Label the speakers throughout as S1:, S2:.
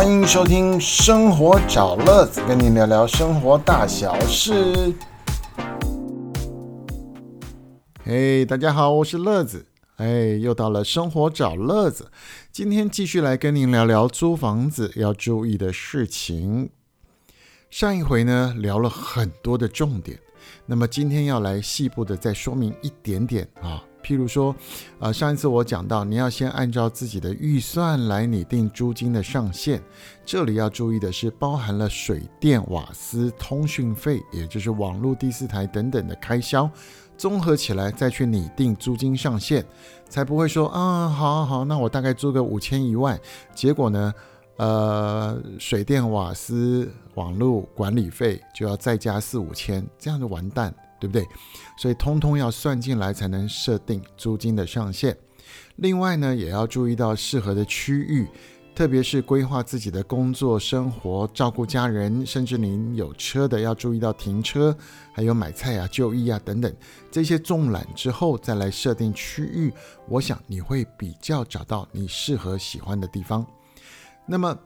S1: 欢迎收听《生活找乐子》，跟您聊聊生活大小事。嘿，大家好，我是乐子。哎，又到了生活找乐子，今天继续来跟您聊聊租房子要注意的事情。上一回呢聊了很多的重点，那么今天要来细部的再说明一点点啊。譬如说，呃，上一次我讲到，你要先按照自己的预算来拟定租金的上限。这里要注意的是，包含了水电、瓦斯、通讯费，也就是网络、第四台等等的开销，综合起来再去拟定租金上限，才不会说啊，好好好，那我大概租个五千一万，结果呢，呃，水电、瓦斯、网络管理费就要再加四五千，这样就完蛋。对不对？所以通通要算进来才能设定租金的上限。另外呢，也要注意到适合的区域，特别是规划自己的工作、生活、照顾家人，甚至您有车的，要注意到停车，还有买菜啊、就医啊等等这些纵览之后，再来设定区域。我想你会比较找到你适合喜欢的地方。那么。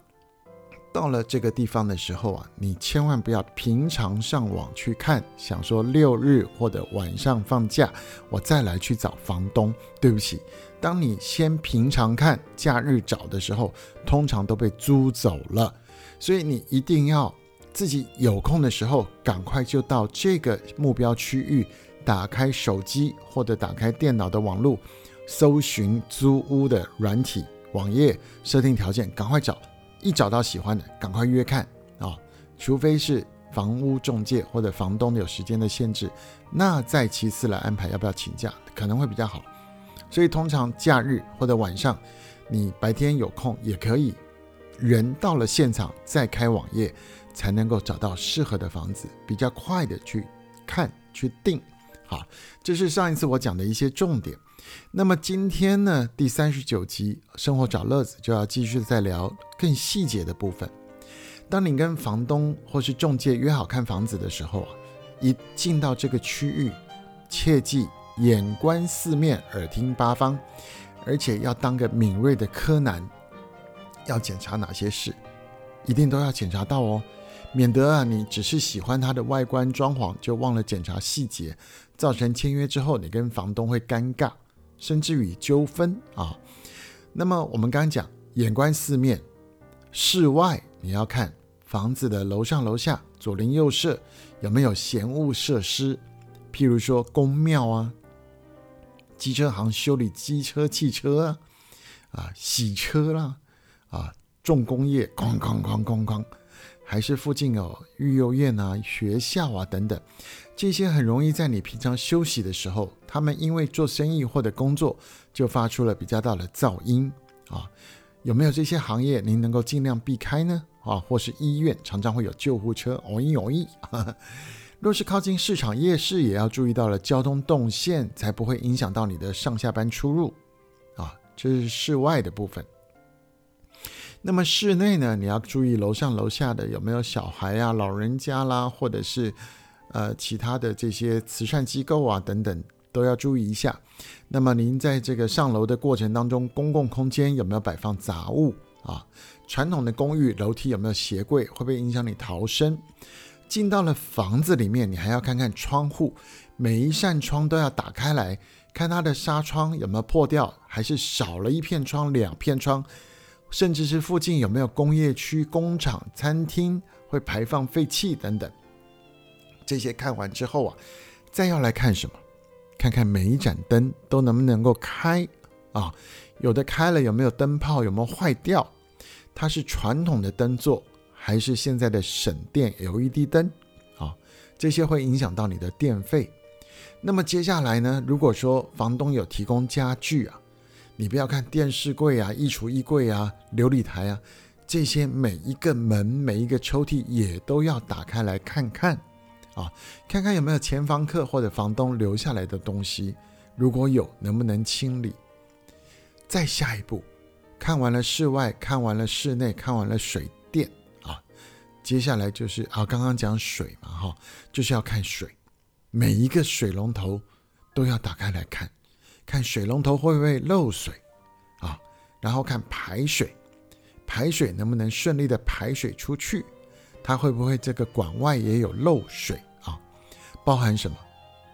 S1: 到了这个地方的时候啊，你千万不要平常上网去看，想说六日或者晚上放假，我再来去找房东。对不起，当你先平常看，假日找的时候，通常都被租走了。所以你一定要自己有空的时候，赶快就到这个目标区域，打开手机或者打开电脑的网络，搜寻租屋的软体网页，设定条件，赶快找。一找到喜欢的，赶快约看啊！除非是房屋中介或者房东有时间的限制，那再其次来安排要不要请假，可能会比较好。所以通常假日或者晚上，你白天有空也可以，人到了现场再开网页，才能够找到适合的房子，比较快的去看去定。好，这是上一次我讲的一些重点。那么今天呢，第三十九集《生活找乐子》就要继续再聊更细节的部分。当你跟房东或是中介约好看房子的时候啊，一进到这个区域，切记眼观四面，耳听八方，而且要当个敏锐的柯南，要检查哪些事，一定都要检查到哦，免得啊你只是喜欢它的外观装潢，就忘了检查细节，造成签约之后你跟房东会尴尬。甚至于纠纷啊，那么我们刚刚讲眼观四面，室外你要看房子的楼上楼下左邻右舍有没有闲物设施，譬如说公庙啊、机车行修理机车、汽车啊、啊洗车啦、啊重工业哐哐哐哐哐，还是附近有育幼院啊、学校啊等等。这些很容易在你平常休息的时候，他们因为做生意或者工作，就发出了比较大的噪音啊。有没有这些行业您能够尽量避开呢？啊，或是医院常常会有救护车，哦咦哦咦。若是靠近市场夜市，也要注意到了交通动线，才不会影响到你的上下班出入啊。这是室外的部分。那么室内呢，你要注意楼上楼下的有没有小孩啊、老人家啦，或者是。呃，其他的这些慈善机构啊，等等，都要注意一下。那么您在这个上楼的过程当中，公共空间有没有摆放杂物啊？传统的公寓楼梯有没有鞋柜，会不会影响你逃生？进到了房子里面，你还要看看窗户，每一扇窗都要打开来看它的纱窗有没有破掉，还是少了一片窗、两片窗，甚至是附近有没有工业区、工厂、餐厅会排放废气等等。这些看完之后啊，再要来看什么？看看每一盏灯都能不能够开啊？有的开了有没有灯泡有没有坏掉？它是传统的灯座还是现在的省电 LED 灯啊？这些会影响到你的电费。那么接下来呢？如果说房东有提供家具啊，你不要看电视柜啊、衣橱衣柜啊、琉璃台啊，这些每一个门、每一个抽屉也都要打开来看看。啊，看看有没有前房客或者房东留下来的东西，如果有，能不能清理？再下一步，看完了室外，看完了室内，看完了水电啊，接下来就是啊，刚刚讲水嘛，哈，就是要看水，每一个水龙头都要打开来看，看水龙头会不会漏水啊，然后看排水，排水能不能顺利的排水出去？它会不会这个管外也有漏水啊？包含什么？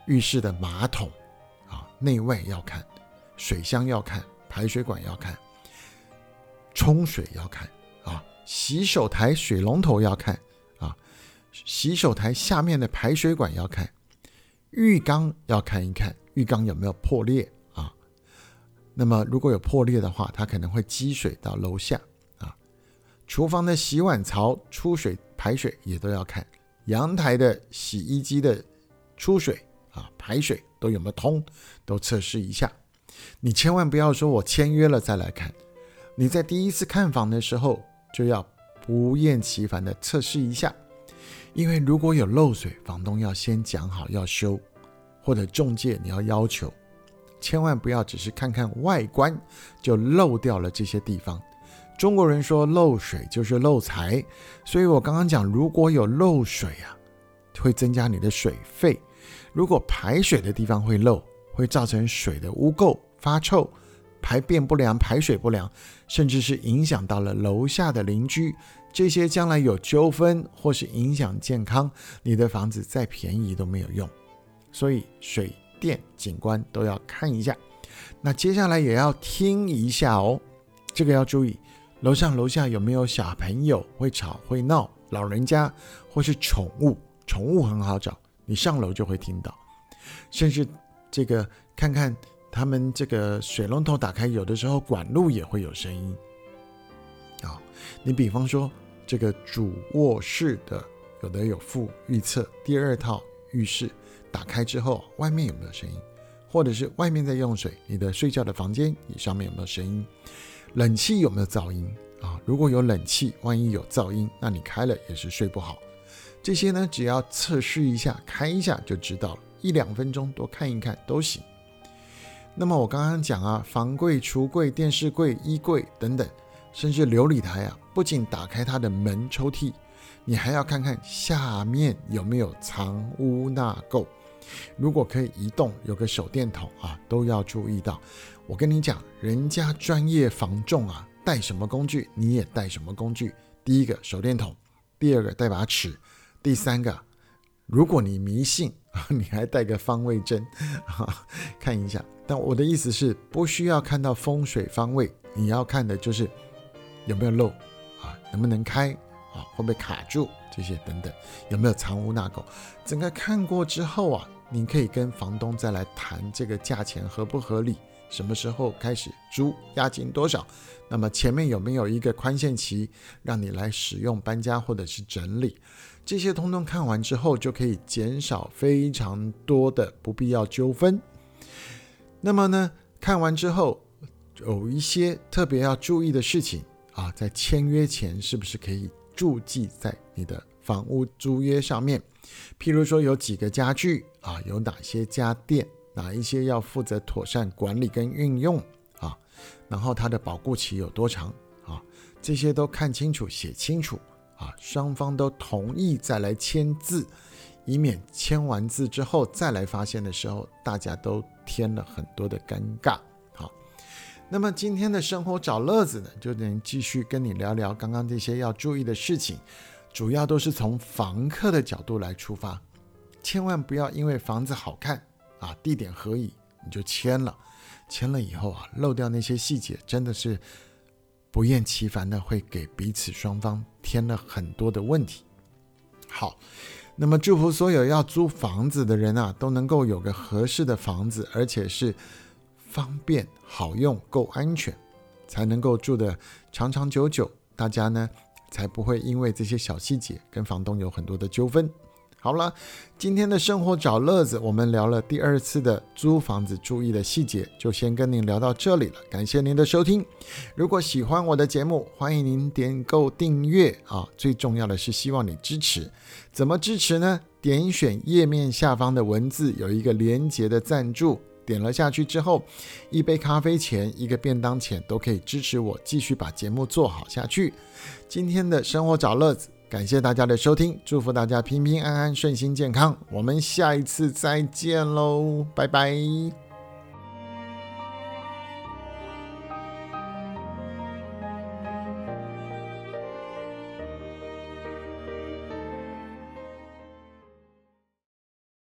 S1: 浴室的马桶啊，内外要看，水箱要看，排水管要看，冲水要看啊，洗手台水龙头要看啊，洗手台下面的排水管要看，浴缸要看一看，浴缸有没有破裂啊？那么如果有破裂的话，它可能会积水到楼下。厨房的洗碗槽出水排水也都要看，阳台的洗衣机的出水。啊，排水都有没有通，都测试一下。你千万不要说我签约了再来看，你在第一次看房的时候就要不厌其烦的测试一下。因为如果有漏水，房东要先讲好要修，或者中介你要要求，千万不要只是看看外观就漏掉了这些地方。中国人说漏水就是漏财，所以我刚刚讲如果有漏水啊，会增加你的水费。如果排水的地方会漏，会造成水的污垢、发臭、排便不良、排水不良，甚至是影响到了楼下的邻居，这些将来有纠纷或是影响健康，你的房子再便宜都没有用。所以水电景观都要看一下。那接下来也要听一下哦，这个要注意，楼上楼下有没有小朋友会吵会闹，老人家或是宠物，宠物很好找。你上楼就会听到，甚至这个看看他们这个水龙头打开，有的时候管路也会有声音。啊，你比方说这个主卧室的，有的有附预测第二套浴室打开之后，外面有没有声音？或者是外面在用水，你的睡觉的房间你上面有没有声音？冷气有没有噪音？啊，如果有冷气，万一有噪音，那你开了也是睡不好。这些呢，只要测试一下，开一下就知道了，一两分钟多看一看都行。那么我刚刚讲啊，房柜、橱柜、电视柜、衣柜等等，甚至琉璃台啊，不仅打开它的门抽屉，你还要看看下面有没有藏污纳垢。如果可以移动，有个手电筒啊，都要注意到。我跟你讲，人家专业防重啊，带什么工具你也带什么工具。第一个手电筒，第二个带把尺。第三个，如果你迷信啊，你还带个方位针，看一下。但我的意思是，不需要看到风水方位，你要看的就是有没有漏啊，能不能开啊，会不会卡住这些等等，有没有藏污纳垢。整个看过之后啊，您可以跟房东再来谈这个价钱合不合理，什么时候开始租，押金多少，那么前面有没有一个宽限期，让你来使用搬家或者是整理。这些通通看完之后，就可以减少非常多的不必要纠纷。那么呢，看完之后有一些特别要注意的事情啊，在签约前是不是可以注记在你的房屋租约上面？譬如说有几个家具啊，有哪些家电，哪一些要负责妥善管理跟运用啊？然后它的保固期有多长啊？这些都看清楚，写清楚。啊，双方都同意再来签字，以免签完字之后再来发现的时候，大家都添了很多的尴尬。好，那么今天的生活找乐子呢，就能继续跟你聊聊刚刚这些要注意的事情，主要都是从房客的角度来出发，千万不要因为房子好看啊，地点合宜你就签了，签了以后啊，漏掉那些细节，真的是。不厌其烦的会给彼此双方添了很多的问题。好，那么祝福所有要租房子的人啊，都能够有个合适的房子，而且是方便、好用、够安全，才能够住的长长久久。大家呢，才不会因为这些小细节跟房东有很多的纠纷。好了，今天的生活找乐子，我们聊了第二次的租房子注意的细节，就先跟您聊到这里了。感谢您的收听。如果喜欢我的节目，欢迎您点购订阅啊。最重要的是希望你支持，怎么支持呢？点选页面下方的文字，有一个连接的赞助，点了下去之后，一杯咖啡钱、一个便当钱都可以支持我继续把节目做好下去。今天的生活找乐子。感谢大家的收听，祝福大家平平安安、顺心健康。我们下一次再见喽，拜拜。